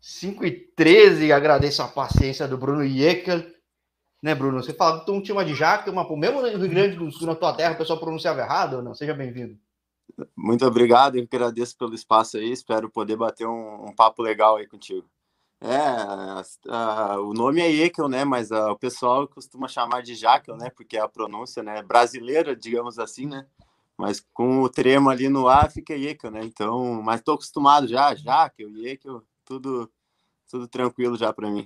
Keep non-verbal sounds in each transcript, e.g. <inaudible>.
5 e 13, agradeço a paciência do Bruno Iekel. Né, Bruno? Você fala que tu um time de jaca, mas mesmo no Rio Grande do Sul, na tua terra, o pessoal pronunciava errado ou não? Seja bem-vindo. Muito obrigado, eu agradeço pelo espaço aí, espero poder bater um, um papo legal aí contigo. É, a, a, o nome é Ekel, né? Mas a, o pessoal costuma chamar de Jakel, né? Porque é a pronúncia, né? Brasileira, digamos assim, né? Mas com o tremo ali no A fica Ekel, né? Então, mas tô acostumado já, Jakel, Ekel, tudo, tudo tranquilo já para mim.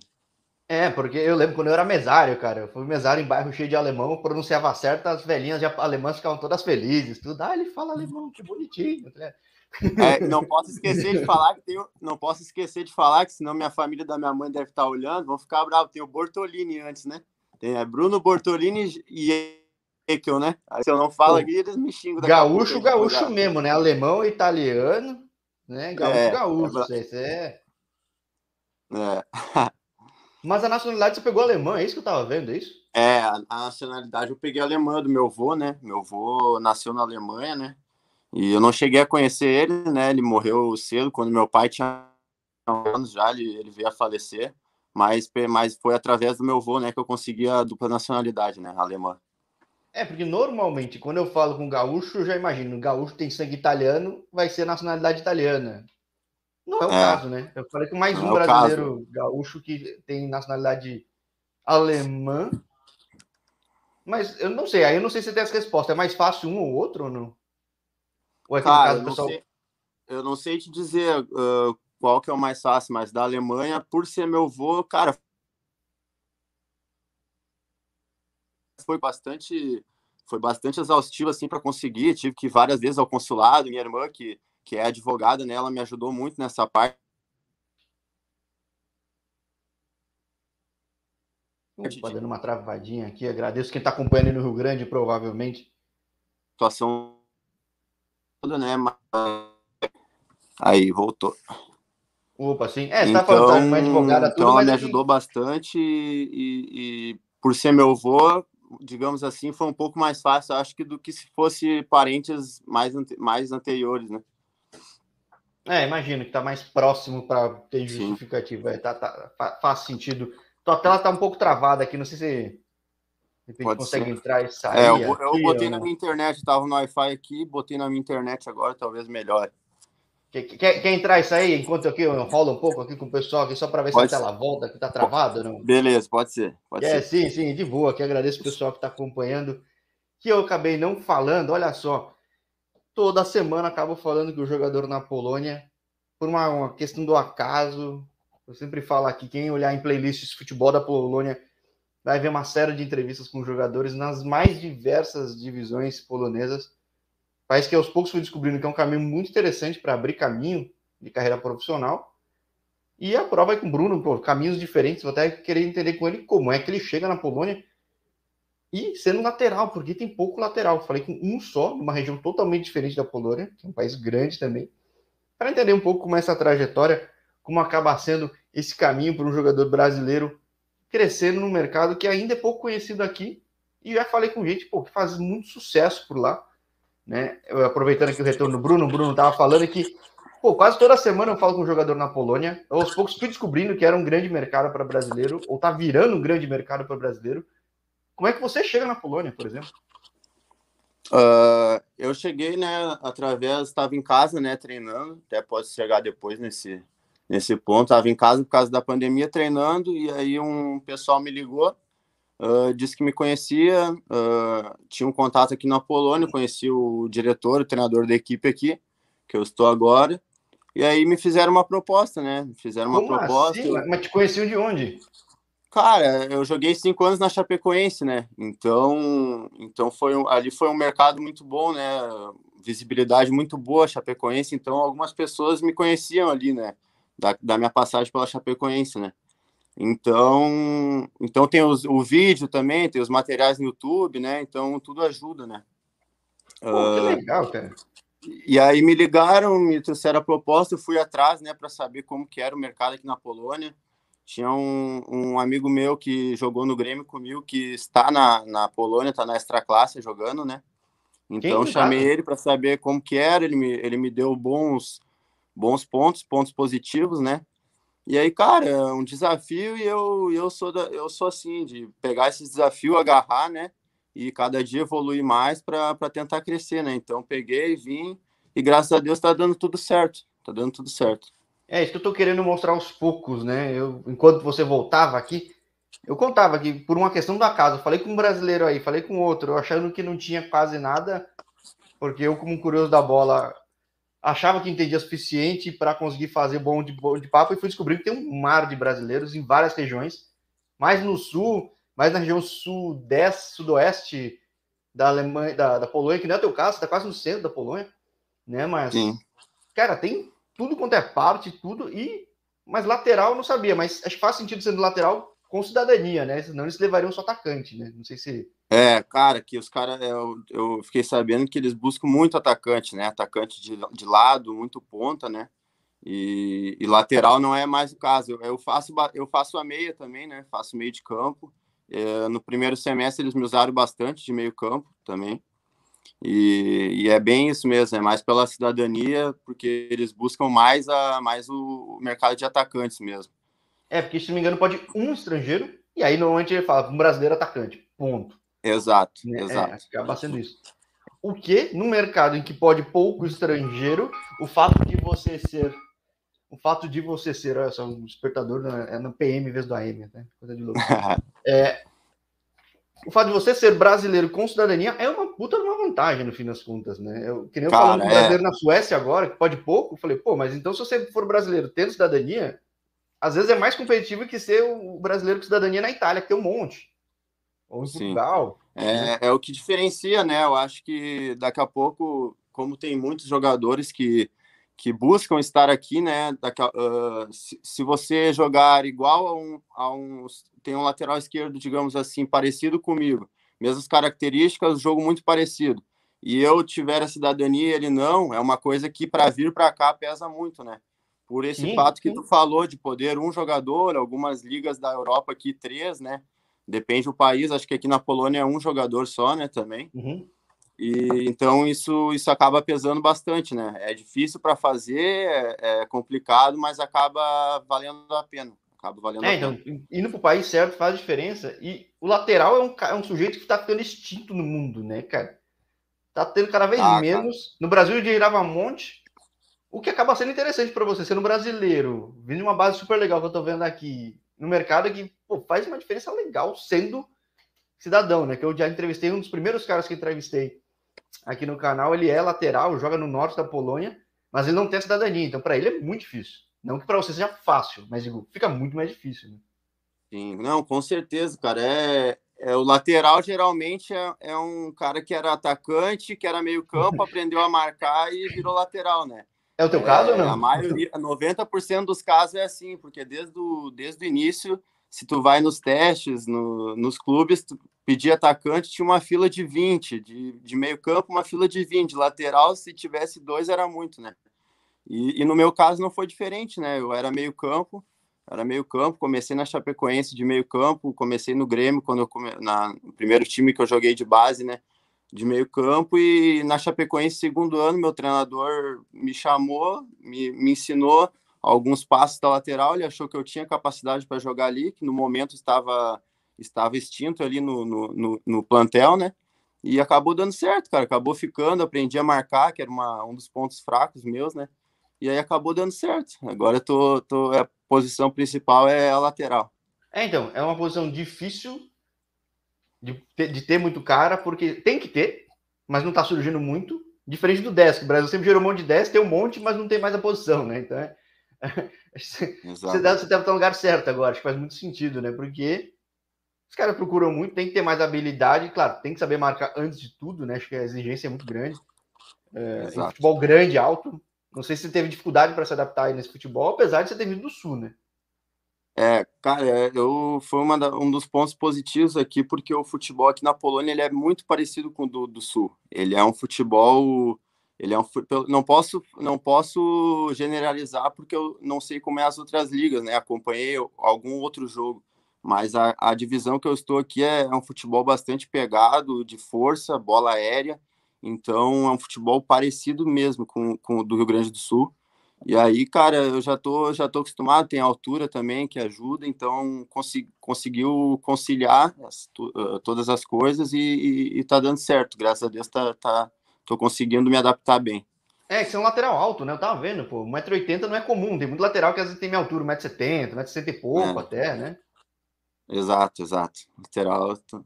É, porque eu lembro quando eu era mesário, cara. Eu fui mesário em bairro cheio de alemão, pronunciava certo, as velhinhas alemãs ficavam todas felizes. Tudo, ah, ele fala alemão, que bonitinho. É, não posso esquecer de falar que tem, não posso esquecer de falar que senão minha família da minha mãe deve estar olhando, vão ficar bravos. Tem o Bortolini antes, né? Tem a Bruno Bortolini e Ekel, né? Aí se eu não falo aqui, eles me xingam. Gaúcho, gaúcho mesmo, né? Alemão, italiano, né? Gaúcho, é, gaúcho. É, é... é. <laughs> Mas a nacionalidade você pegou alemã, é isso que eu tava vendo, é isso? É, a, nacionalidade eu peguei alemã do meu avô, né? Meu avô nasceu na Alemanha, né? E eu não cheguei a conhecer ele, né? Ele morreu cedo, quando meu pai tinha anos já, ele, ele veio a falecer. Mas, mas foi através do meu avô, né, que eu consegui a dupla nacionalidade, né? Alemã. É, porque normalmente, quando eu falo com gaúcho, eu já imagino, gaúcho tem sangue italiano, vai ser nacionalidade italiana. Não é o é. caso, né? Eu falei que mais um é brasileiro gaúcho que tem nacionalidade alemã. Mas eu não sei, aí eu não sei se tem essa resposta. É mais fácil um ou outro ou não? Ou é que Cara, caso, eu, pessoal... não sei, eu não sei te dizer uh, qual que é o mais fácil, mas da Alemanha, por ser meu avô, cara, foi bastante foi bastante exaustivo assim para conseguir. Tive que ir várias vezes ao consulado, minha irmã que que é advogada, né? Ela me ajudou muito nessa parte. Opa, dando uma travadinha aqui. Agradeço quem está acompanhando no Rio Grande, provavelmente. Situação toda, né? Aí, voltou. Opa, sim. É, você tá então, falando tá uma advogada tudo, Então, ela me ajudou bastante e, e, por ser meu avô, digamos assim, foi um pouco mais fácil, acho que do que se fosse parentes mais, mais anteriores, né? É, imagino que está mais próximo para ter justificativa. É, tá, tá, faz sentido. Tua tela está um pouco travada aqui, não sei se de consegue ser. entrar e sair. É, eu, eu aqui, botei na minha internet, estava no Wi-Fi aqui, botei na minha internet agora, talvez melhore. Quer, quer, entrar e sair enquanto aqui eu rolo um pouco aqui com o pessoal aqui, só para ver pode se a tela volta, que está travado não? Beleza, pode ser. Pode é, ser. sim, sim, de boa. Que agradeço o pessoal que está acompanhando. Que eu acabei não falando, olha só toda semana acabo falando que o jogador na Polônia, por uma, uma questão do acaso, eu sempre falo aqui, quem olhar em playlists de futebol da Polônia vai ver uma série de entrevistas com jogadores nas mais diversas divisões polonesas. País que aos poucos fui descobrindo que é um caminho muito interessante para abrir caminho de carreira profissional. E a prova é com o Bruno, pô, caminhos diferentes. Vou até querer entender com ele como é que ele chega na Polônia e sendo lateral, porque tem pouco lateral. Falei com um só, numa região totalmente diferente da Polônia, que é um país grande também, para entender um pouco como é essa trajetória, como acaba sendo esse caminho para um jogador brasileiro crescendo no mercado que ainda é pouco conhecido aqui. E já falei com gente pô, que faz muito sucesso por lá. Né? Eu, aproveitando aqui o retorno do Bruno, o Bruno estava falando que pô, quase toda semana eu falo com um jogador na Polônia. Eu, aos poucos fui descobrindo que era um grande mercado para brasileiro, ou está virando um grande mercado para brasileiro como é que você chega na Polônia, por exemplo? Uh, eu cheguei, né, através, estava em casa, né, treinando, até posso chegar depois nesse, nesse ponto, estava em casa por causa da pandemia treinando, e aí um pessoal me ligou, uh, disse que me conhecia, uh, tinha um contato aqui na Polônia, conheci o diretor, o treinador da equipe aqui, que eu estou agora, e aí me fizeram uma proposta, né, me fizeram uma Como proposta. Assim? Mas te conheciam de onde? Cara, eu joguei cinco anos na Chapecoense, né? Então, então foi ali foi um mercado muito bom, né? Visibilidade muito boa, Chapecoense. Então, algumas pessoas me conheciam ali, né? Da, da minha passagem pela Chapecoense, né? Então, então tem os, o vídeo também, tem os materiais no YouTube, né? Então tudo ajuda, né? Pô, que legal, cara. E aí me ligaram, me trouxeram a proposta, eu fui atrás, né, para saber como que era o mercado aqui na Polônia. Tinha um, um, amigo meu que jogou no Grêmio comigo, que está na, na Polônia, está na extra classe jogando, né? Então chamei ele para saber como que era, ele me, ele me deu bons bons pontos, pontos positivos, né? E aí, cara, é um desafio e eu, eu, sou, da, eu sou assim, de pegar esse desafio, agarrar, né? E cada dia evoluir mais para tentar crescer, né? Então, peguei, vim e graças a Deus está dando tudo certo. Tá dando tudo certo. É isso que eu tô querendo mostrar aos poucos, né? Eu, enquanto você voltava aqui, eu contava que por uma questão do acaso, falei com um brasileiro aí, falei com outro, achando que não tinha quase nada, porque eu, como curioso da bola, achava que entendia suficiente para conseguir fazer bom de, bom de papo e fui descobrir que tem um mar de brasileiros em várias regiões, mais no sul, mais na região sudeste, sudoeste da Alemanha, da, da Polônia, que não é o teu caso, você tá quase no centro da Polônia, né? Mas, Sim. cara, tem tudo quanto é parte, tudo, e mas lateral eu não sabia, mas acho que faz sentido sendo lateral com cidadania, né? Senão eles levariam só atacante, né? Não sei se. É, cara, que os caras, eu, eu, fiquei sabendo que eles buscam muito atacante, né? Atacante de, de lado, muito ponta, né? E, e lateral não é mais o caso. Eu, eu, faço, eu faço a meia também, né? Faço meio de campo. É, no primeiro semestre eles me usaram bastante de meio campo também. E, e, é bem isso mesmo, é mais pela cidadania, porque eles buscam mais, a, mais o mercado de atacantes mesmo. É, porque se não me engano, pode um estrangeiro, e aí normalmente ele fala um brasileiro atacante. Ponto. Exato, né? exato. É, acaba sendo isso. O que, no mercado em que pode pouco estrangeiro, o fato de você ser. O fato de você ser, olha só, um despertador né, é no PM em vez do AM, né? Coisa de louco. <laughs> é, o fato de você ser brasileiro com cidadania é uma puta uma vantagem, no fim das contas, né? Eu, que nem eu falando com é... brasileiro na Suécia agora, que pode pouco, eu falei, pô, mas então se você for brasileiro tendo cidadania, às vezes é mais competitivo que ser o brasileiro com cidadania na Itália, que tem um monte. Ou em Sim. Portugal. É, é o que diferencia, né? Eu acho que daqui a pouco, como tem muitos jogadores que, que buscam estar aqui, né? Daqui a, uh, se, se, você jogar igual a um, a um. Tem um lateral esquerdo, digamos assim, parecido comigo, mesmas características, jogo muito parecido. E eu tiver a cidadania e ele não, é uma coisa que para vir para cá pesa muito, né? Por esse sim, fato que sim. tu falou de poder um jogador, algumas ligas da Europa aqui três, né? Depende do país, acho que aqui na Polônia é um jogador só, né, também. Uhum. E então isso isso acaba pesando bastante, né? É difícil para fazer, é, é, complicado, mas acaba valendo a pena. Acaba valendo é, então, indo para o país certo faz diferença. E o lateral é um, é um sujeito que está ficando extinto no mundo, né, cara? Tá tendo cada vez ah, menos. Cara. No Brasil, girava um monte o que acaba sendo interessante para você, sendo brasileiro, vindo uma base super legal que eu estou vendo aqui no mercado, é que pô, faz uma diferença legal sendo cidadão, né? Que eu já entrevistei um dos primeiros caras que entrevistei aqui no canal. Ele é lateral, joga no norte da Polônia, mas ele não tem cidadania, então para ele é muito difícil. Não que para você seja fácil, mas digo, fica muito mais difícil. Né? Sim, não, com certeza, cara. É, é, o lateral geralmente é, é, um cara que era atacante, que era meio campo, <laughs> aprendeu a marcar e virou lateral, né? É o teu caso é, ou não? A maioria, 90% dos casos é assim, porque desde o, desde o início, se tu vai nos testes, no, nos clubes, tu pedir atacante, tinha uma fila de 20, de, de meio campo, uma fila de 20, lateral, se tivesse dois, era muito, né? E, e no meu caso não foi diferente, né? Eu era meio campo, era meio campo, comecei na Chapecoense de meio campo, comecei no Grêmio, quando eu come... na, no primeiro time que eu joguei de base, né? De meio campo e na Chapecoense, segundo ano, meu treinador me chamou, me, me ensinou alguns passos da lateral, ele achou que eu tinha capacidade para jogar ali, que no momento estava estava extinto ali no, no, no, no, plantel, né? E acabou dando certo, cara, acabou ficando, aprendi a marcar, que era uma, um dos pontos fracos meus, né? E aí acabou dando certo. Agora eu tô, tô, a posição principal é a lateral. É, então, é uma posição difícil de ter, de ter muito cara, porque tem que ter, mas não está surgindo muito. Diferente do 10, que o Brasil sempre gerou um monte de 10, tem um monte, mas não tem mais a posição, né? Então é. <laughs> você, deve, você deve estar no lugar certo agora, acho que faz muito sentido, né? Porque os caras procuram muito, tem que ter mais habilidade, claro, tem que saber marcar antes de tudo, né? Acho que a exigência é muito grande. É, futebol grande, alto. Não sei se você teve dificuldade para se adaptar aí nesse futebol, apesar de você ter vindo do Sul, né? É, cara, é, eu foi da, um dos pontos positivos aqui, porque o futebol aqui na Polônia ele é muito parecido com o do, do Sul. Ele é um futebol, ele é um não posso não posso generalizar porque eu não sei como é as outras ligas, né? Acompanhei algum outro jogo, mas a, a divisão que eu estou aqui é, é um futebol bastante pegado, de força, bola aérea. Então é um futebol parecido mesmo com, com o do Rio Grande do Sul. E aí, cara, eu já tô, já tô acostumado, tem altura também que ajuda, então consegui, conseguiu conciliar as, uh, todas as coisas e, e, e, tá dando certo. Graças a Deus, tá, tá, tô conseguindo me adaptar bem. É, que é um lateral alto, né? Eu tava vendo, pô, 1,80m não é comum, tem muito lateral que às vezes tem minha altura, 1,70m, 1,60m e pouco é. até, né? Exato, exato. Lateral alto,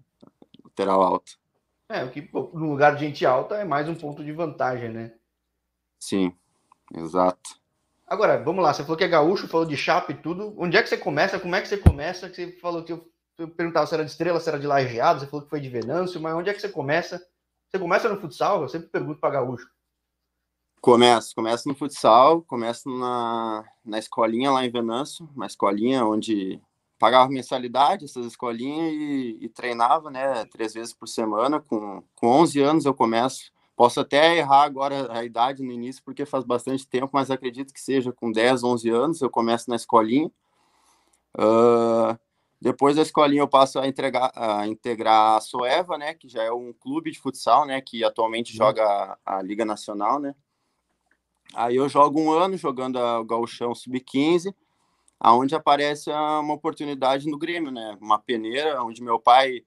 lateral alto. É, o que no lugar de gente alta é mais um ponto de vantagem, né? Sim, exato. Agora, vamos lá, você falou que é gaúcho, falou de chapa e tudo. Onde é que você começa? Como é que você começa? Você falou que eu, eu perguntava se era de estrela, se era de lajeado, você falou que foi de Venâncio, mas onde é que você começa? Você começa no futsal? Eu sempre pergunto para gaúcho. Começo, começo no futsal, começo na, na escolinha lá em Venâncio, uma escolinha onde pagava mensalidade, essas escolinhas, e, e, treinava, né, três vezes por semana. Com, com 11 anos eu começo Posso até errar agora a idade no início, porque faz bastante tempo, mas acredito que seja com 10, 11 anos. Eu começo na escolinha. Uh, depois da escolinha eu passo a, entregar, a integrar a Soeva, né, que já é um clube de futsal, né, que atualmente uhum. joga a, a Liga Nacional, né. Aí eu jogo um ano jogando o Gauchão Sub-15, aonde aparece uma oportunidade no Grêmio, né, uma peneira, onde meu pai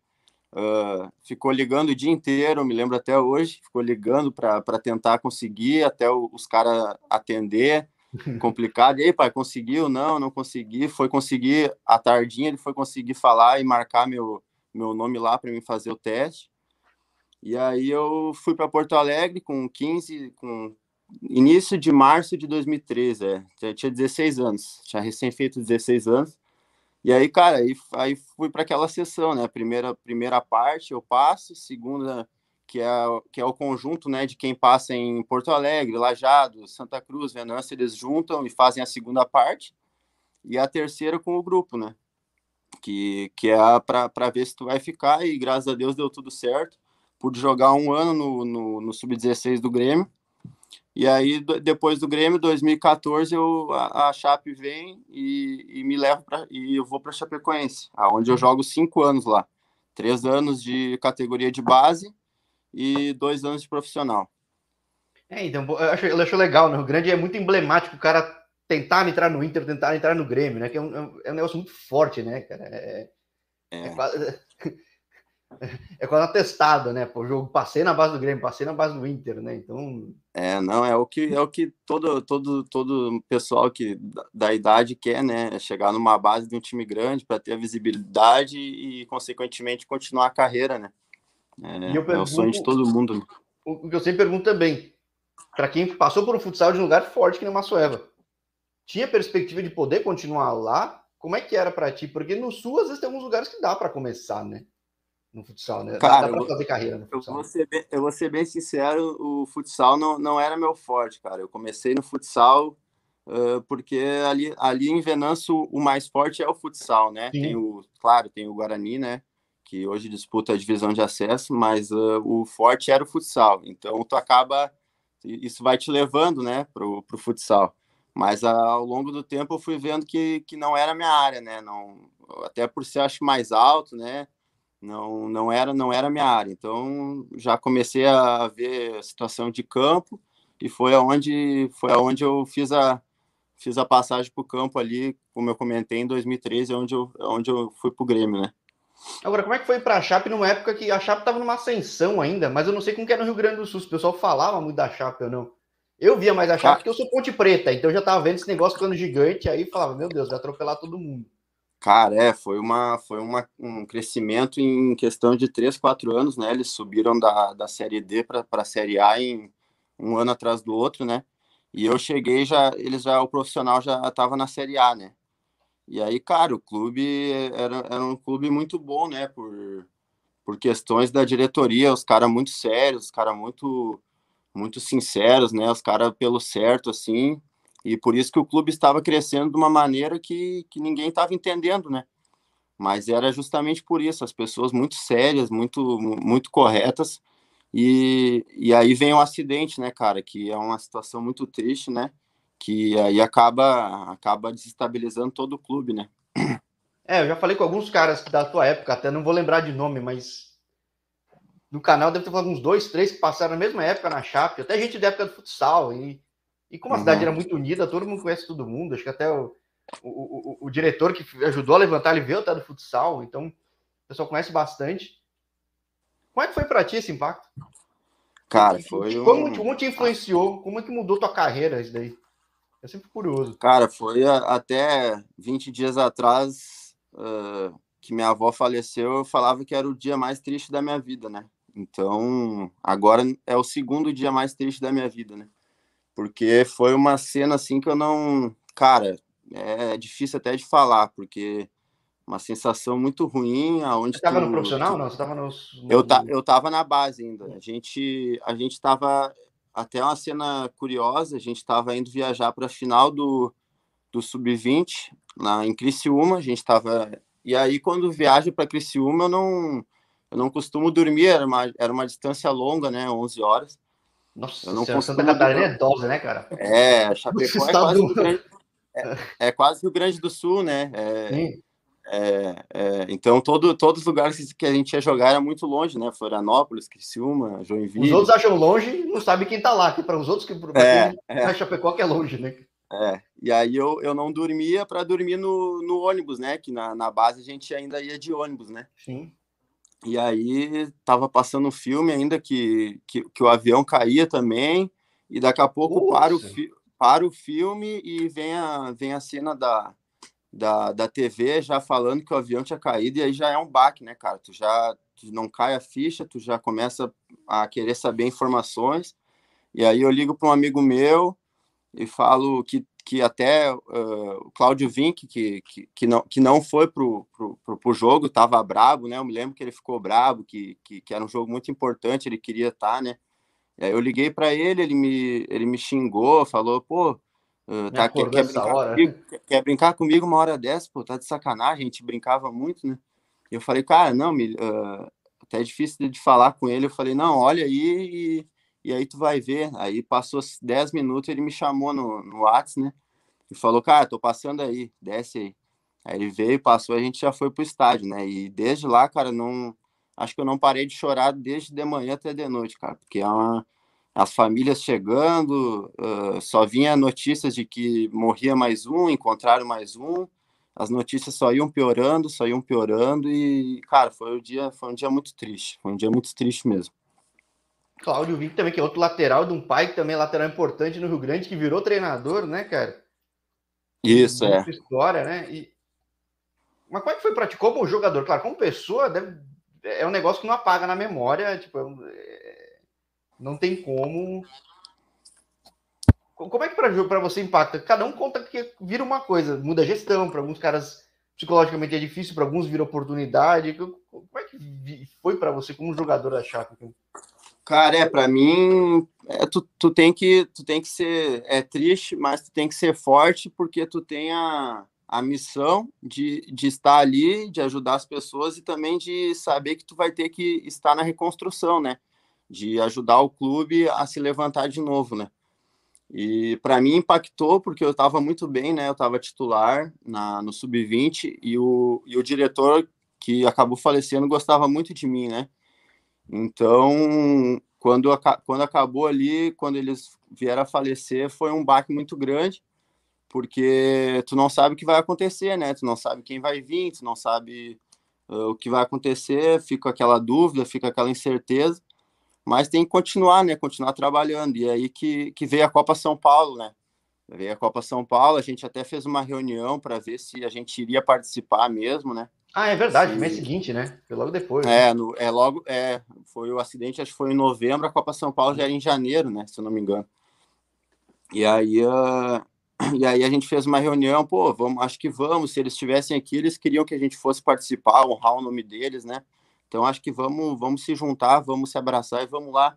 Uh, ficou ligando o dia inteiro, me lembro até hoje, ficou ligando para tentar conseguir, até o, os caras atender, <laughs> complicado. E aí, pai, conseguiu? Não, não consegui. Foi conseguir, à tardinha, ele foi conseguir falar e marcar meu, meu nome lá para mim fazer o teste. E aí eu fui para Porto Alegre com 15, com início de março de 2013, é. Tinha 16 anos, tinha recém feito 16 anos. E aí, cara, aí, aí fui para aquela sessão, né? Primeira, primeira parte eu passo, segunda, que é, que é o conjunto, né, de quem passa em Porto Alegre, Lajado, Santa Cruz, Venâncio, eles juntam e fazem a segunda parte. E a terceira com o grupo, né? Que, que é para ver se tu vai ficar, e graças a Deus deu tudo certo. Pude jogar um ano no, no, no Sub-16 do Grêmio e aí, depois do Grêmio, 2014, eu, a, a Chape vem e, e me leva para e eu vou para Chapecoense, aonde eu jogo cinco anos lá, três anos de categoria de base e dois anos de profissional. É, então eu acho, eu acho legal, né? O grande é muito emblemático o cara tentar entrar no Inter, tentar entrar no Grêmio, né? Que é um, é um negócio muito forte, né, cara? É, é. é quase, <laughs> é quase atestado, né? Pô, jogo passei na base do Grêmio, passei na base do Inter, né? Então. É, não, é o que é o que todo todo todo pessoal que da idade quer, né? É chegar numa base de um time grande para ter a visibilidade e, consequentemente, continuar a carreira, né? É, pergunto, é o sonho de todo mundo. Né? O que eu sempre pergunto também, para quem passou por um futsal de um lugar forte que nem Massoeva, tinha perspectiva de poder continuar lá? Como é que era para ti? Porque no Sul, às vezes, tem alguns lugares que dá para começar, né? No futsal, né? Cara, dá, dá fazer carreira no futsal. Eu vou, ser bem, eu vou ser bem sincero, o futsal não, não era meu forte, cara. Eu comecei no futsal uh, porque ali, ali em Venâncio o mais forte é o futsal, né? Sim. Tem o, claro, tem o Guarani, né? Que hoje disputa a divisão de acesso, mas uh, o forte era o futsal. Então tu acaba, isso vai te levando, né, pro, pro futsal. Mas uh, ao longo do tempo eu fui vendo que, que não era minha área, né? Não, até por ser acho mais alto, né? Não não era não era minha área. Então já comecei a ver a situação de campo e foi aonde foi aonde eu fiz a fiz a passagem para o campo ali como eu comentei em 2013 onde eu onde eu fui para o Grêmio né? Agora como é que foi para a Chape numa época que a Chape estava numa ascensão ainda mas eu não sei como que era no Rio Grande do Sul o pessoal falava muito da Chape ou não. Eu via mais a Chape ah. porque eu sou Ponte Preta então eu já estava vendo esse negócio ficando gigante aí falava meu Deus vai atropelar todo mundo Cara, é, foi, uma, foi uma, um crescimento em questão de 3, 4 anos, né? Eles subiram da, da Série D para a Série A em um ano atrás do outro, né? E eu cheguei já, eles já, o profissional já estava na Série A, né? E aí, cara, o clube era, era um clube muito bom, né? Por, por questões da diretoria, os caras muito sérios, os caras muito, muito sinceros, né? Os caras pelo certo, assim. E por isso que o clube estava crescendo de uma maneira que, que ninguém estava entendendo, né? Mas era justamente por isso, as pessoas muito sérias, muito, muito corretas. E, e aí vem o um acidente, né, cara? Que é uma situação muito triste, né? Que aí acaba, acaba desestabilizando todo o clube, né? É, eu já falei com alguns caras da tua época, até não vou lembrar de nome, mas no canal deve ter falado uns dois, três que passaram na mesma época na Chape, até gente da época do futsal. E E como a cidade uhum. era muito unida, todo mundo conhece todo mundo. Acho que até o, o, o, o diretor que ajudou a levantar, ele veio até do futsal. Então, o pessoal conhece bastante. Como é que foi para ti esse impacto? Cara, foi. Como, um... como te influenciou? Como é que mudou tua carreira isso daí? É sempre curioso. Cara, foi até 20 dias atrás uh, que minha avó faleceu, eu falava que era o dia mais triste da minha vida, né? Então, agora é o segundo dia mais triste da minha vida, né? Porque foi uma cena assim que eu não. Cara, é difícil até de falar, porque uma sensação muito ruim aonde Você estava no profissional? tu... não você estava no... eu tá eu estava na base ainda. A gente a gente estava até uma cena curiosa a gente estava indo viajar para a final do do sub-20 lá em Criciúma a gente estava e aí quando viaja para Criciúma eu não eu não costumo dormir era uma era uma distância longa né 11 horas nossa, eu não costumo Santa Catarina é dose, né, cara? É, Chapecó é quase, Rio Grande, é, é, quase Rio Grande do Sul, né? É, Sim. É, é, então, todo, todos os lugares que a gente ia jogar era muito longe, né? Florianópolis, Criciúma, Joinville. Os outros acham longe não sabe quem tá lá, que para os outros que para é, é. Chapecó que é longe, né? É, e aí eu, eu não dormia para dormir no, no ônibus, né? Que na, na base a gente ainda ia de ônibus, né? Sim. E aí tava passando um filme ainda que, que, que o avião caía também, e daqui a pouco para o, para o filme e vem a, vem a cena da, da, da TV já falando que o avião tinha caído, e aí já é um baque, né, cara? Tu já tu não cai a ficha, tu já começa a querer saber informações. E aí eu ligo para um amigo meu e falo que, que até uh, o Cláudio Vink, que, que, que, não, que não foi pro, pro, pro, jogo, estava brabo, né? Eu me lembro que ele ficou brabo, que, que, que era um jogo muito importante, ele queria estar, tá, né? E aí eu liguei para ele, ele me, ele me xingou, falou, pô, Uh, tá, quer, quer, brincar comigo, quer, brincar comigo, uma hora dessa? Pô, tá de sacanagem, a gente brincava muito, né? E eu falei, cara, não, me, uh, até é difícil de falar com ele. Eu falei, não, olha aí e, e aí tu vai ver. Aí passou 10 minutos, ele me chamou no, no WhatsApp, né? E falou, cara, tô passando aí, desce aí. Aí ele veio, passou, a gente já foi pro estádio, né? E desde lá, cara, não. Acho que eu não parei de chorar desde de manhã até de noite, cara, porque é uma as famílias chegando, uh, só vinha notícias de que morria mais um, encontraram mais um, as notícias só iam piorando, só iam piorando e, cara, foi um dia, foi um dia muito triste, foi um dia muito triste mesmo. Cláudio Vick também, que é outro lateral de um pai que também é lateral importante no Rio Grande, que virou treinador, né, cara? Isso, é. História, né? E... Mas como é que foi para ti como jogador? Claro, como pessoa, deve... é um negócio que não apaga na memória, tipo, é não tem como. Como é que para você impacta? Cada um conta que vira uma coisa, muda a gestão, para alguns caras psicologicamente é difícil, para alguns vira oportunidade. Como é que foi para você como jogador da Chape? Cara, é, para mim, é, tu, tu, tem que, tu tem que ser, é triste, mas tu tem que ser forte, porque tu tem a, a missão de, de estar ali, de ajudar as pessoas e também de saber que tu vai ter que estar na reconstrução, né? de ajudar o clube a se levantar de novo, né? E para mim impactou porque eu estava muito bem, né? Eu estava titular na, no sub-20 e o, e o diretor que acabou falecendo gostava muito de mim, né? Então, quando, quando acabou ali, quando eles vieram a falecer, foi um baque muito grande, porque tu não sabe o que vai acontecer, né? Tu não sabe quem vai vir, tu não sabe uh, o que vai acontecer, fica aquela dúvida, fica aquela incerteza mas tem que continuar, né? Continuar trabalhando. E aí que, que veio a Copa São Paulo, né? Veio a Copa São Paulo, a gente até fez uma reunião para ver se a gente iria participar mesmo, né? Ah, é verdade, se... mês seguinte, né? Foi logo depois. É, né? no, é logo, é, foi o acidente, acho que foi em novembro, a Copa São Paulo já era em janeiro, né? Se eu não me engano. E aí, uh, e aí a gente fez uma reunião, pô, vamos, acho que vamos, se eles estivessem aqui, eles queriam que a gente fosse participar, honrar o nome deles, né? Então acho que vamos, vamos se juntar, vamos se abraçar e vamos lá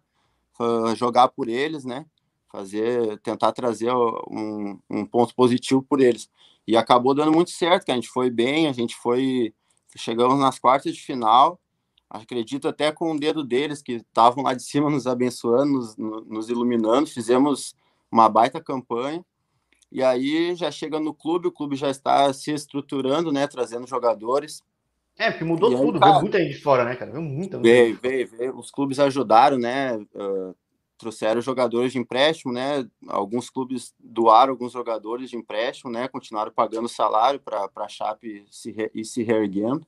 uh, jogar por eles, né? Fazer, tentar trazer um, um, ponto positivo por eles. E acabou dando muito certo, que a gente foi bem, a gente foi, chegamos nas quartas de final. Acredito até com o dedo deles que estavam lá de cima nos abençoando, nos, nos iluminando. Fizemos uma baita campanha. E aí já chega no clube, o clube já está se estruturando, né? Trazendo jogadores é, porque mudou tudo, veio muita gente de fora, né, cara? Veio muita, muita veio, veio, veio, Os clubes ajudaram, né? Uh, trouxeram jogadores de empréstimo, né? Alguns clubes doaram alguns jogadores de empréstimo, né? Continuaram pagando salário para a Chape se re, ir se reerguendo.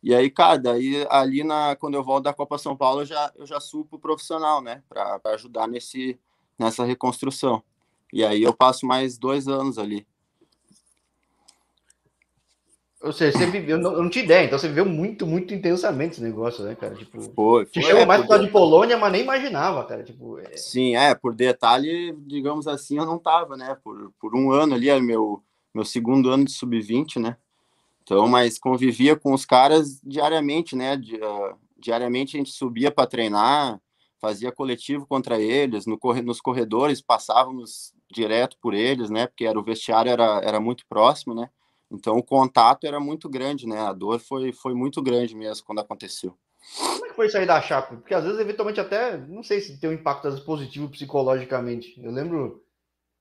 E aí, cara, daí ali na, quando eu volto da Copa São Paulo, eu já, eu já subo pro profissional, né? Para ajudar nesse, nessa reconstrução. E aí eu passo mais dois anos ali. Ou seja, você viveu, não, não tinha ideia, então você viveu muito, muito intensamente esse negócio, né, cara? Tipo, foi, te chamou é, mais por causa de Polônia, mas nem imaginava, cara. Tipo, é... Sim, é, por detalhe, digamos assim, eu não tava, né? Por, por um ano ali, é meu, meu segundo ano de sub-20, né? Então, mas convivia com os caras diariamente, né? Di, uh, diariamente a gente subia para treinar, fazia coletivo contra eles, no, nos corredores passávamos direto por eles, né? Porque era, o vestiário era, era muito próximo, né? Então o contato era muito grande, né? A dor foi, foi muito grande mesmo quando aconteceu. Como é que foi sair da chapa? Porque às vezes, eventualmente, até não sei se tem um impacto positivo psicologicamente. Eu lembro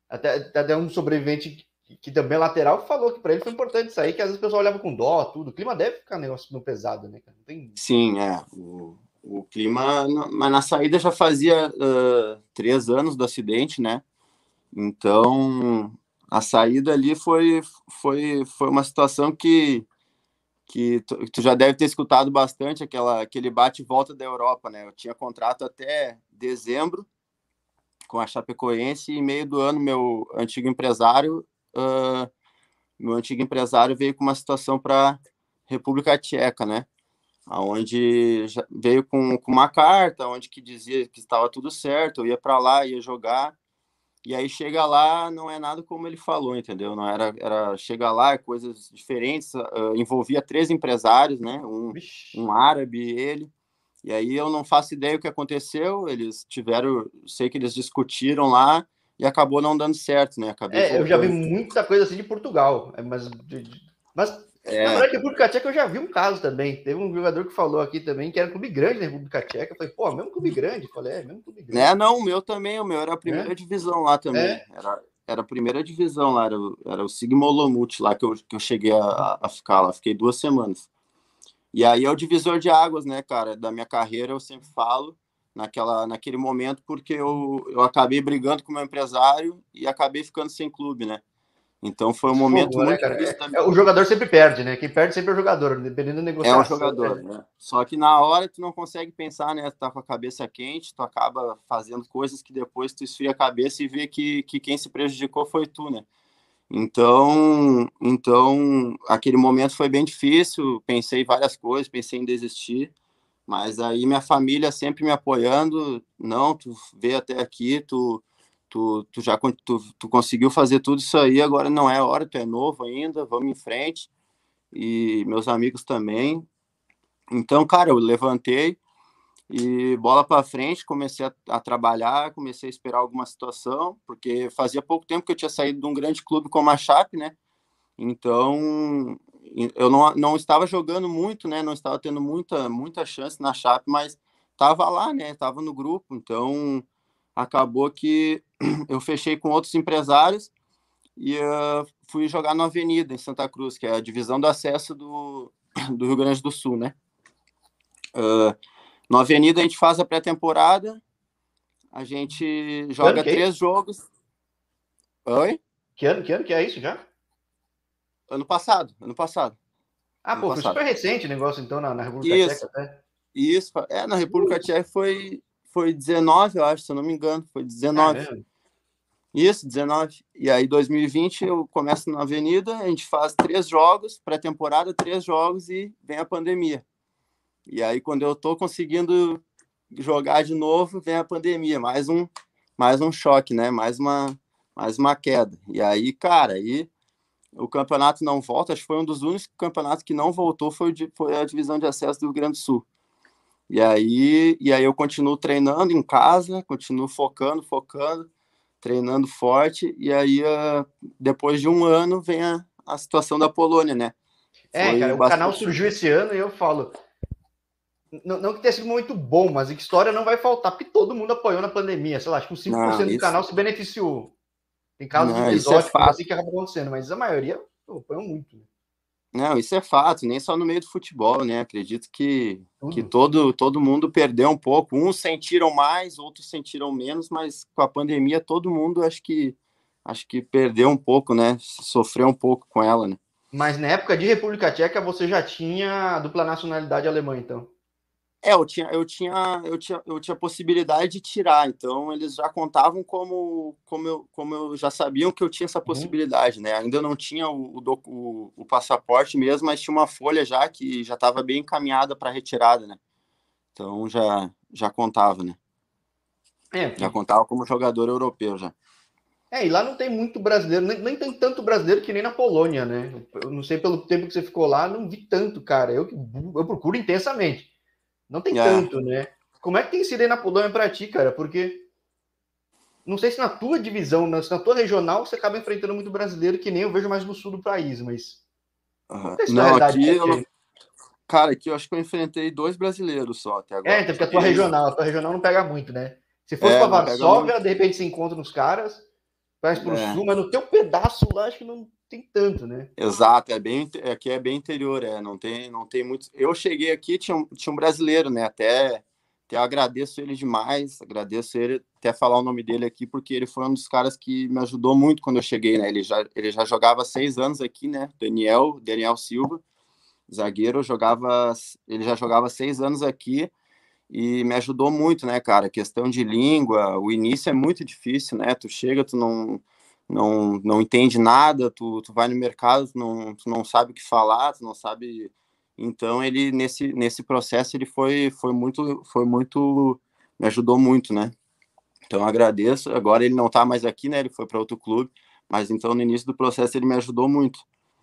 até, até um sobrevivente que, que também é lateral falou que para ele foi importante sair, que às vezes o pessoal olhava com dó, tudo. O clima deve ficar um negócio no pesado, né? Tem... Sim, é. O, o clima, mas na saída já fazia uh, três anos do acidente, né? Então a saída ali foi, foi, foi uma situação que, que tu, tu, já deve ter escutado bastante, aquela, aquele bate volta da Europa, né? Eu tinha contrato até dezembro com a Chapecoense e meio do ano meu antigo empresário, uh, meu antigo empresário veio com uma situação para República Tcheca, né? Aonde veio com, com uma carta, onde que dizia que estava tudo certo, eu ia para lá, ia jogar, e aí chega lá, não é nada como ele falou, entendeu? Não era, era chega lá, é coisas diferentes, uh, envolvia três empresários, né? Um, um árabe, ele. E aí eu não faço ideia o que aconteceu. Eles tiveram, sei que eles discutiram lá e acabou não dando certo, né? Acabei é, eu já vi muita coisa assim de Portugal, mas, mas é. Na verdade, República Tcheca eu já vi um caso também. Teve um jogador que falou aqui também que era um clube grande na República Tcheca. Eu falei, pô, mesmo clube grande? Eu falei, é, mesmo clube grande. É, não, o meu também, o meu era a primeira é? divisão lá também. É? Era, era a primeira divisão lá, era, era o Sigmolomut lá que eu, que eu cheguei a, a ficar lá, fiquei duas semanas. E aí é o divisor de águas, né, cara, da minha carreira, eu sempre falo naquela, naquele momento, porque eu, eu acabei brigando com o meu empresário e acabei ficando sem clube, né? Então foi um momento né, muito né, é, O jogador sempre perde, né? Quem perde sempre é o jogador, dependendo da negociação. É o jogador, né? Só que na hora tu não consegue pensar, né? Tu tá com a cabeça quente, tu acaba fazendo coisas que depois tu esfria a cabeça e vê que, que quem se prejudicou foi tu, né? Então, então aquele momento foi bem difícil, pensei várias coisas, pensei em desistir, mas aí minha família sempre me apoiando, não, tu vê até aqui, tu tu, tu já tu, tu conseguiu fazer tudo isso aí, agora não é hora, tu é novo ainda, vamos em frente. E meus amigos também. Então, cara, eu levantei e bola para frente, comecei a, a, trabalhar, comecei a esperar alguma situação, porque fazia pouco tempo que eu tinha saído de um grande clube como a Chape, né? Então, eu não, não estava jogando muito, né? Não estava tendo muita muita chance na Chape, mas estava lá, né? Estava no grupo, então acabou que <clears throat> eu fechei com outros empresários e uh, fui jogar na Avenida, em Santa Cruz, que é a divisão do acesso do, <clears throat> do Rio Grande do Sul, né? Uh, na Avenida a gente faz a pré-temporada, a gente joga é três é jogos. Oi? Que ano, que ano que é isso já? Ano passado, ano passado. Ah, ano pô, passado. foi super recente o negócio, então, na, na República isso, Tcheca, né? Isso, é, na República Tcheca foi, foi 19, eu acho, se eu não me engano, foi 19. É Isso, 19. E aí, 2020, eu começo na Avenida, a gente faz três jogos, pré-temporada, três jogos e vem a pandemia. E aí, quando eu tô conseguindo jogar de novo, vem a pandemia, mais um, mais um choque, né? Mais uma, mais uma queda. E aí, cara, aí o campeonato não volta, acho que foi um dos únicos campeonatos que não voltou, foi, foi a divisão de acesso do Rio Grande do Sul. E aí, e aí eu continuo treinando em casa, continuo focando, focando, treinando forte, e aí uh, depois de um ano vem a, a situação da Polônia, né? É, Foi cara, bastante... o canal surgiu esse ano e eu falo, não, não que tenha sido muito bom, mas história não vai faltar, porque todo mundo apoiou na pandemia, sei lá, acho que uns 5% não, do canal se beneficiou. Tem casos não, de exóticos é assim que acabam acontecendo, mas a maioria apoiou muito. Não, isso é fato, nem só no meio do futebol, né? Acredito que, que todo, todo mundo perdeu um pouco. Uns sentiram mais, outros sentiram menos, mas com a pandemia todo mundo acho que acho que perdeu um pouco, né? Sofreu um pouco com ela, né? Mas na época de República Tcheca você já tinha dupla nacionalidade alemã, então? É, eu tinha, eu tinha, eu tinha, eu tinha possibilidade de tirar, então eles já contavam como, como, eu, como eu já sabiam que eu tinha essa uhum. possibilidade, uhum. né? Ainda não tinha o, o, o, o, passaporte mesmo, mas tinha uma folha já que já estava bem encaminhada para retirada, né? Então já, já contava, né? É, já contava como jogador europeu já. É, e lá não tem muito brasileiro, nem, nem, tem tanto brasileiro que nem na Polônia, né? Eu não sei pelo tempo que você ficou lá, não vi tanto, cara. Eu, eu procuro intensamente. Não tem é. tanto, né? Como é que tem sido aí na Polônia para ti, cara? Porque não sei se na tua divisão, na, na tua regional, você acaba enfrentando muito brasileiro, que nem eu vejo mais no sul do país, mas. Uhum. Não, aqui eu não... Cara, aqui eu acho que eu enfrentei dois brasileiros só até agora. É, então, porque a tua regional, a tua regional não pega muito, né? Se fosse é, para Varsóvia, de repente você encontra uns caras, vai pro é. sul, mas no teu pedaço lá acho que não tem tanto, né? Exato, é bem, aqui é bem interior, é, não tem, não tem muito. Eu cheguei aqui, tinha, tinha um brasileiro, né? Até, até agradeço ele demais, agradeço ele, até falar o nome dele aqui, porque ele foi um dos caras que me ajudou muito quando eu cheguei, né? Ele já, ele já jogava seis anos aqui, né? Daniel, Daniel Silva, zagueiro, jogava, ele já jogava seis anos aqui e me ajudou muito, né, cara? Questão de língua, o início é muito difícil, né? Tu chega, tu não não, não entende nada, tu, tu vai no mercado, tu não, tu não sabe o que falar, tu não sabe. Então ele nesse, nesse processo ele foi, foi muito foi muito me ajudou muito, né? Então agradeço. Agora ele não está mais aqui, né? Ele foi para outro clube, mas então no início do processo ele me ajudou muito.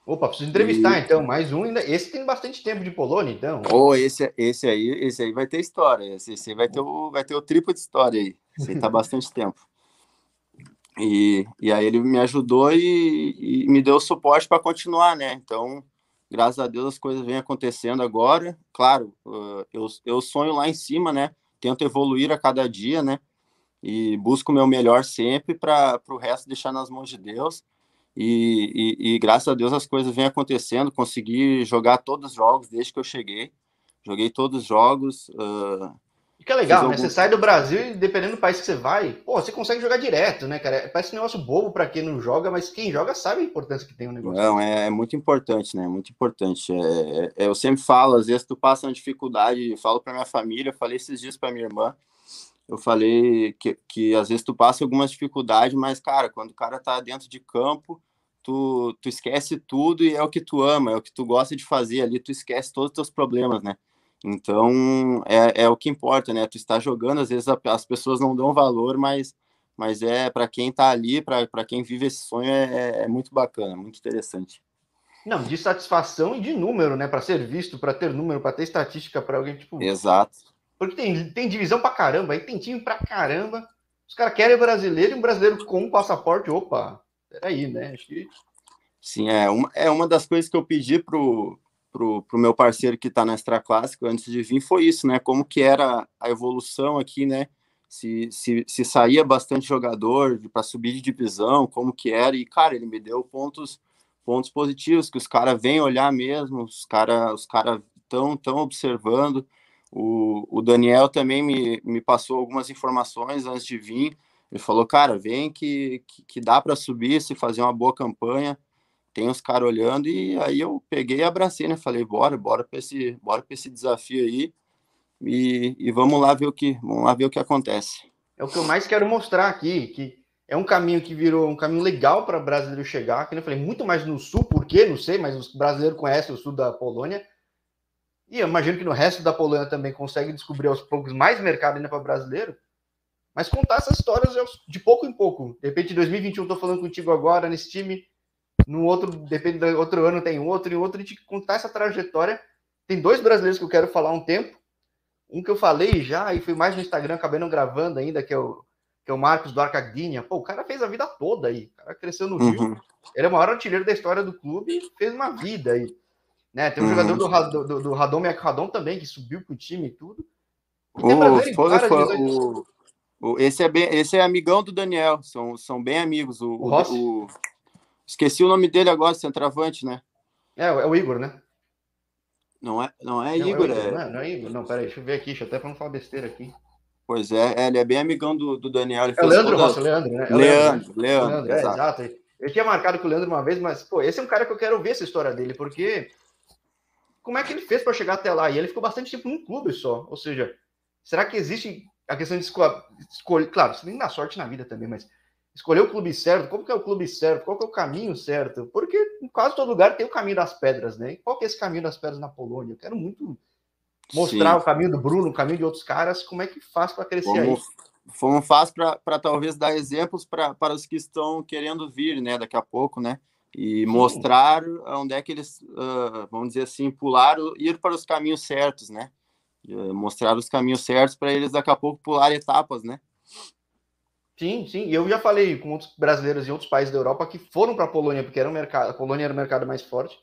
Opa, preciso entrevistar e... então, mais um ainda. Esse tem bastante tempo de Polônia, então. Oh, esse, esse aí, esse aí vai ter história. Esse, esse vai ter o, vai ter o triplo de história aí. Esse aí tá <laughs> bastante tempo. E, e aí ele me ajudou e, e me deu suporte para continuar, né? Então, graças a Deus as coisas vêm acontecendo agora. Claro, eu, eu sonho lá em cima, né? Tento evoluir a cada dia, né? E busco o meu melhor sempre para o resto deixar nas mãos de Deus. E, e, e, graças a Deus as coisas vêm acontecendo. Consegui jogar todos os jogos desde que eu cheguei. Joguei todos os jogos. Uh, que é legal, né? Você sai do Brasil e dependendo do país que você vai, pô, você consegue jogar direto, né, cara? Parece um negócio bobo para quem não joga, mas quem joga sabe a importância que tem o negócio. Não, é, é, muito importante, né? Muito importante. É, é, eu sempre falo, às vezes tu passa uma dificuldade, falo para minha família, falei esses dias para minha irmã, eu falei que, que às vezes tu passa algumas dificuldades, mas, cara, quando o cara tá dentro de campo, tu, tu esquece tudo e é o que tu ama, é o que tu gosta de fazer ali, tu esquece todos os teus problemas, né? Então, é, é o que importa, né? Tu está jogando, às vezes a, as pessoas não dão valor, mas, mas é para quem está ali, para quem vive esse sonho, é, é, é muito bacana, muito interessante. Não, de satisfação e de número, né? Para ser visto, para ter número, para ter estatística para alguém, tipo. Exato. Porque tem, tem divisão para caramba, aí tem time para caramba. Os caras querem brasileiro e um brasileiro com um passaporte. Opa, peraí, né? Acho que. Sim, é uma, é uma das coisas que eu pedi pro, pro, pro meu parceiro que está na Extra Clássico antes de vir foi isso, né? Como que era a evolução aqui, né? Se, se, se saía bastante jogador para subir de divisão, como que era, e cara, ele me deu pontos pontos positivos, que os caras vêm olhar mesmo, os caras os cara estão tão observando. O, o Daniel também me, me passou algumas informações antes de vir. Ele falou, cara, vem que, que, que dá para subir se fazer uma boa campanha tem os caras olhando e aí eu peguei e abracei, né? Falei, bora, bora para esse, bora para esse desafio aí e, e vamos lá ver o que, vamos lá ver o que acontece. É o que eu mais quero mostrar aqui, que é um caminho que virou um caminho legal para brasileiro chegar, que eu falei muito mais no sul, por quê? Não sei, mas os brasileiros conhecem o sul da Polônia. E eu imagino que no resto da Polônia também consegue descobrir aos poucos mais mercado ainda para brasileiro. Mas contar essas histórias de pouco em pouco. De repente, em 2021, estou falando contigo agora nesse time no outro, depende do outro ano tem outro, e outro, a gente contar essa trajetória. Tem dois brasileiros que eu quero falar um tempo. Um que eu falei já, e fui mais no Instagram, acabei não gravando ainda, que é o, que é o Marcos do Arcagninha. Pô, o cara fez a vida toda aí. O cara cresceu no Rio. Uhum. Ele é o maior artilheiro da história do clube e fez uma vida aí. Né? Tem um uhum. jogador do, do, do Radom Radom também, que subiu com o time e tudo. E foi, foi, o, o, esse, é bem, esse é amigão do Daniel, são, são bem amigos. O, o, o Esqueci o nome dele agora, centroavante, né? É, é o Igor, né? Não é, não é não, Igor, é, é... Não, é, não é Igor, não, peraí, deixa eu ver aqui, deixa eu até pra não falar besteira aqui. Pois é, é ele é bem amigão do, do Daniel. é o Leandro toda... Leandro, né? É Leandro, Leandro, Leandro, Leandro é, exato. Eu tinha marcado com o Leandro uma vez, mas, pô, esse é um cara que eu quero ver essa história dele, porque como é que ele fez para chegar até lá? E ele ficou bastante tempo num clube só. Ou seja, será que existe a questão de escolher? Claro, você tem que dar sorte na vida também, mas escolher o clube certo, como que é o clube certo, qual que é o caminho certo? Porque em quase todo lugar tem o caminho das pedras, né? E qual que é esse caminho das pedras na Polônia? Eu quero muito mostrar Sim. o caminho do Bruno, o caminho de outros caras, como é que faz para crescer como, aí. Como faz para talvez dar exemplos pra, para os que estão querendo vir, né, daqui a pouco, né? E Sim. mostrar onde é que eles, uh, vamos dizer assim, pularam, ir para os caminhos certos, né? Uh, mostrar os caminhos certos para eles daqui a pouco pular etapas, né? Sim, sim. Eu já falei com outros brasileiros em outros países da Europa que foram para a Polônia, porque era um mercado, a Polônia era o mercado mais forte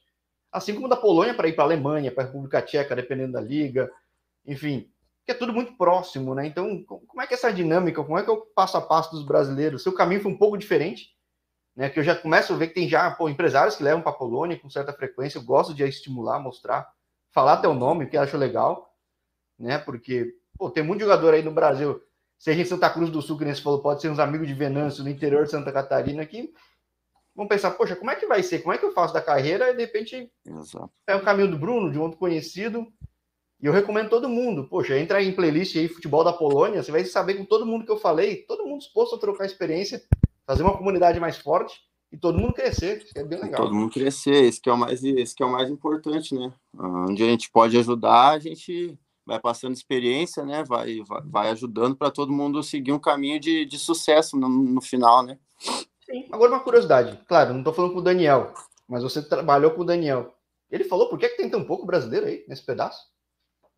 assim como da Polônia para ir para a Alemanha, para a República Tcheca, dependendo da liga, enfim, que é tudo muito próximo, né? Então, como é que é essa dinâmica, como é que é o passo a passo dos brasileiros? Seu caminho foi um pouco diferente, né? Que eu já começo a ver que tem já pô, empresários que levam para a Polônia com certa frequência, eu gosto de estimular, mostrar, falar o nome, que eu acho legal, né? Porque, pô, tem muito jogador aí no Brasil, seja em Santa Cruz do Sul, que nem você falou, pode ser uns amigos de Venâncio, no interior de Santa Catarina, que vão pensar, poxa, como é que vai ser? Como é que eu faço da carreira? E de repente Exato. é o caminho do Bruno, de um outro conhecido. E eu recomendo todo mundo, poxa, entra em playlist aí, futebol da Polônia, você vai saber com todo mundo que eu falei, todo mundo disposto a trocar experiência, fazer uma comunidade mais forte e todo mundo crescer. Isso é bem legal. Todo mundo crescer, esse que é o mais, esse que é o mais importante, né? Onde a gente pode ajudar, a gente vai passando experiência, né? Vai, vai, vai ajudando para todo mundo seguir um caminho de, de sucesso no, no final, né? Sim. Agora, uma curiosidade. Claro, não estou falando com o Daniel, mas você trabalhou com o Daniel. Ele falou por que, que tem tão pouco brasileiro aí nesse pedaço?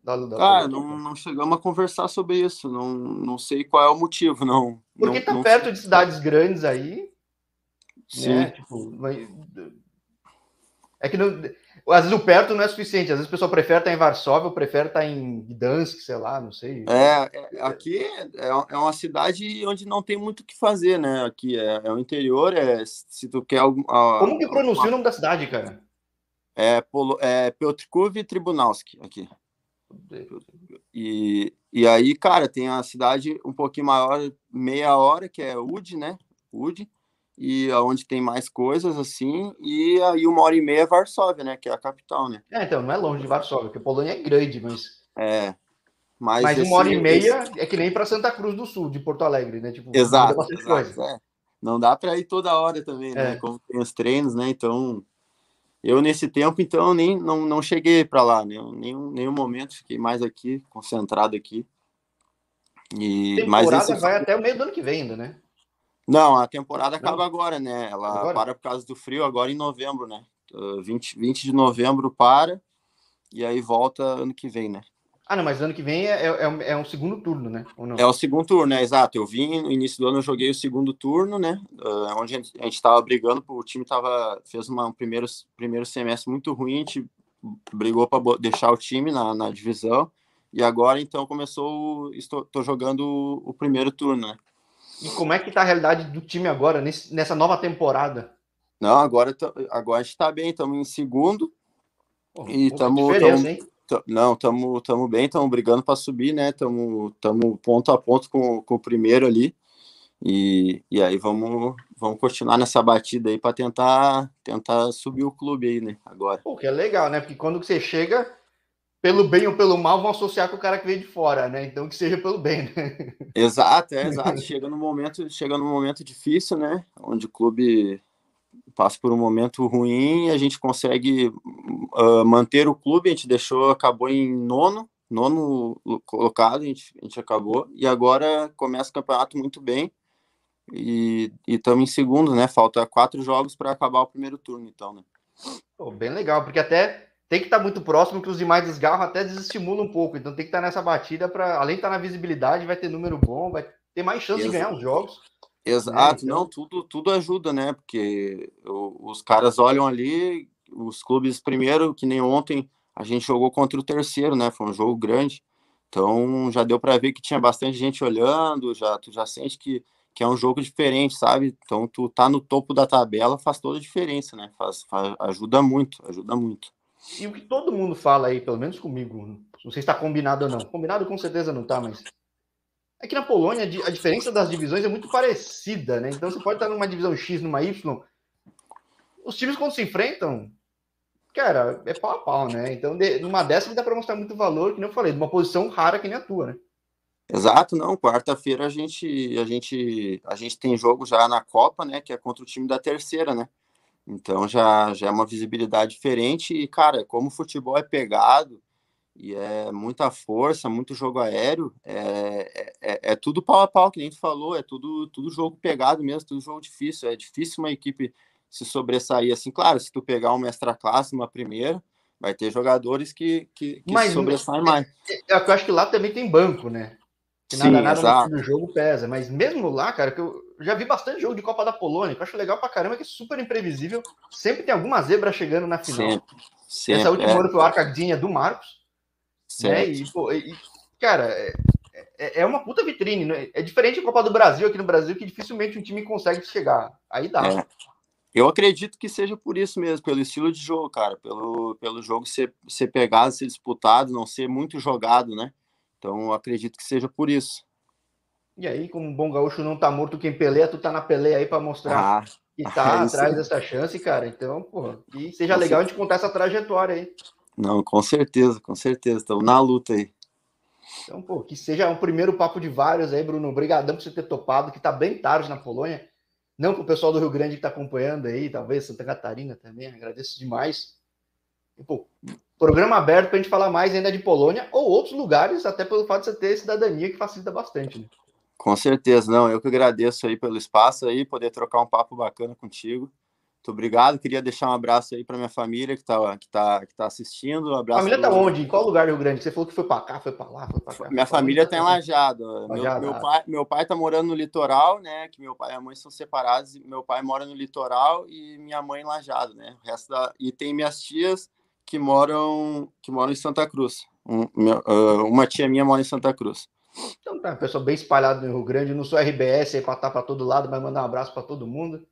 Da, da ah, não, não chegamos a conversar sobre isso. Não, não sei qual é o motivo, não. Porque não, tá não perto de cidades grandes aí. Sim. Né? Tipo, é que não, às vezes o perto não é suficiente. Às vezes o pessoal prefere estar em Varsóvia, ou prefere estar em Gdansk, sei lá, não sei. É, é aqui é, é uma cidade onde não tem muito o que fazer, né? Aqui é, é o interior, é se tu quer algum. Como que pronuncia o nome da cidade, cara? É, Polo, é Piotrków Tribunalski aqui. E, e aí, cara, tem a cidade um pouquinho maior, meia hora, que é Ud, né? Ud e aonde tem mais coisas assim, e aí uma hora e meia é Varsóvia, né, que é a capital, né? É, então, não é longe de Varsóvia, porque a Polônia é grande, mas... É, mas... Mas uma hora e meia esse... é que nem para Santa Cruz do Sul, de Porto Alegre, né? Tipo, exato, exato é. Não dá para ir toda hora também, né, é. como tem os treinos, né, então... Eu, nesse tempo, então, nem não, não cheguei para lá, né? nenhum, nenhum momento, fiquei mais aqui, concentrado aqui. E, temporada mas esse... vai até o meio do ano que vem ainda, né? Não, a temporada acaba Não. agora, né? Ela agora? para por causa do frio agora em novembro, né? Uh, 20, 20 de novembro para e aí volta ano que vem, né? Ah, não, mas ano que vem é, é, é um segundo turno, né? É o segundo turno, né? Exato. Eu vim no início do ano, eu joguei o segundo turno, né? Uh, onde a gente estava brigando, o time tava, fez uma, um primeiro, primeiro semestre muito ruim, a gente brigou para deixar o time na, na divisão. E agora, então, começou. Estou, estou jogando o, o primeiro turno, né? E como é que tá a realidade do time agora, nesse, nessa nova temporada? Não, agora, agora a gente tá bem, estamos em segundo. Pô, e estamos. Não, estamos tamo bem, estamos brigando para subir, né? Estamos ponto a ponto com, com o primeiro ali. E, e aí vamos, vamos continuar nessa batida aí para tentar, tentar subir o clube aí, né? Agora. Pô, que é legal, né? Porque quando você chega, pelo bem ou pelo mal, vão associar com o cara que veio de fora, né? Então que seja pelo bem, né? Exato, é exato. chega num momento, chega num momento difícil, né? Onde o clube passa por um momento ruim, a gente consegue uh, manter o clube, a gente deixou, acabou em nono, nono colocado, a gente, a gente acabou, e agora começa o campeonato muito bem, e estamos em segundo, né? Falta quatro jogos para acabar o primeiro turno, então, né? Pô, bem legal, porque até tem que estar muito próximo, que os demais desgarram até desestimula um pouco. Então tem que estar nessa batida para, além de estar na visibilidade, vai ter número bom, vai ter mais chance Exato. de ganhar os jogos. Exato, né? então... não, tudo, tudo ajuda, né? Porque os caras olham ali, os clubes primeiro, que nem ontem, a gente jogou contra o terceiro, né? Foi um jogo grande. Então já deu para ver que tinha bastante gente olhando, já tu já sente que, que é um jogo diferente, sabe? Então, tu tá no topo da tabela faz toda a diferença, né? Faz, faz, ajuda muito, ajuda muito. E o que todo mundo fala aí, pelo menos comigo, não sei se está combinado ou não. Combinado com certeza não tá, mas é que na Polônia a diferença das divisões é muito parecida, né? Então você pode estar numa divisão X, numa Y. Os times quando se enfrentam, cara, é pau a pau, né? Então numa dessa dá para mostrar muito valor, que nem eu falei, de uma posição rara que nem a tua, né? Exato, não. Quarta-feira a gente, a gente, a gente tem jogo já na Copa, né? Que é contra o time da terceira, né? Então já, já é uma visibilidade diferente e, cara, como o futebol é pegado e é muita força, muito jogo aéreo, é, é, é, é tudo pau a pau, que nem tu falou, é tudo, tudo jogo pegado mesmo, tudo jogo difícil. É difícil uma equipe se sobressair assim. Claro, se tu pegar uma extra classe, uma primeira, vai ter jogadores que, que, que Mas, sobressaem mais. É, é, eu acho que lá também tem banco, né? Nada, Sim, nada exato. no jogo pesa. Mas mesmo lá, cara, que eu já vi bastante jogo de Copa da Polônia, que eu acho legal pra caramba, que é super imprevisível. Sempre tem alguma zebra chegando na final. Sempre. sempre Essa última é. o Arcadinha do Marcos. Né? E, pô, e, cara, é, é, é, uma puta vitrine. Né? É diferente da Copa do Brasil aqui no Brasil, que dificilmente um time consegue chegar. Aí dá. É. Eu acredito que seja por isso mesmo, pelo estilo de jogo, cara, pelo, pelo jogo ser, ser pegado, ser disputado, não ser muito jogado, né? Então, acredito que seja por isso. E aí, como um bom gaúcho não tá morto quem peleia, tu tá na peleia aí para mostrar ah, que tá <laughs> é atrás dessa chance, cara. Então, pô, que seja com legal certeza. a gente contar essa trajetória aí. Não, com certeza, com certeza. Estamos na luta aí. Então, pô, que seja um primeiro papo de vários aí, Bruno. Obrigadão por você ter topado, que tá bem tarde na Polônia. Não pro pessoal do Rio Grande que tá acompanhando aí, talvez Santa Catarina também. Agradeço demais. Pô, programa aberto para a gente falar mais ainda de Polônia ou outros lugares, até pelo fato de você ter cidadania que facilita bastante. Né? Com certeza, não. Eu que agradeço aí pelo espaço aí, poder trocar um papo bacana contigo. Muito obrigado. Queria deixar um abraço aí para minha família que está que tá, que tá assistindo. Um abraço. A família está onde? Em qual lugar do Rio Grande? Você falou que foi para cá, foi para lá, foi para cá. Minha família está em Lajado. Meu, meu, pai, meu pai tá morando no litoral, né? Que meu pai e a mãe são separados. Meu pai mora no litoral e minha mãe em Lajado, né? O resto da... E tem minhas tias que moram que moram em Santa Cruz. Um, meu, uh, uma tia minha mora em Santa Cruz. Então tá, pessoal bem espalhado no Rio Grande, não sou RBS aí para estar para todo lado, mas mandar um abraço para todo mundo.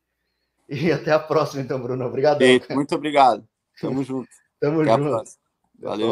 E <laughs> até a próxima, então, Bruno. Obrigado. Muito obrigado. Tamo <laughs> junto. Tamo até junto. Valeu.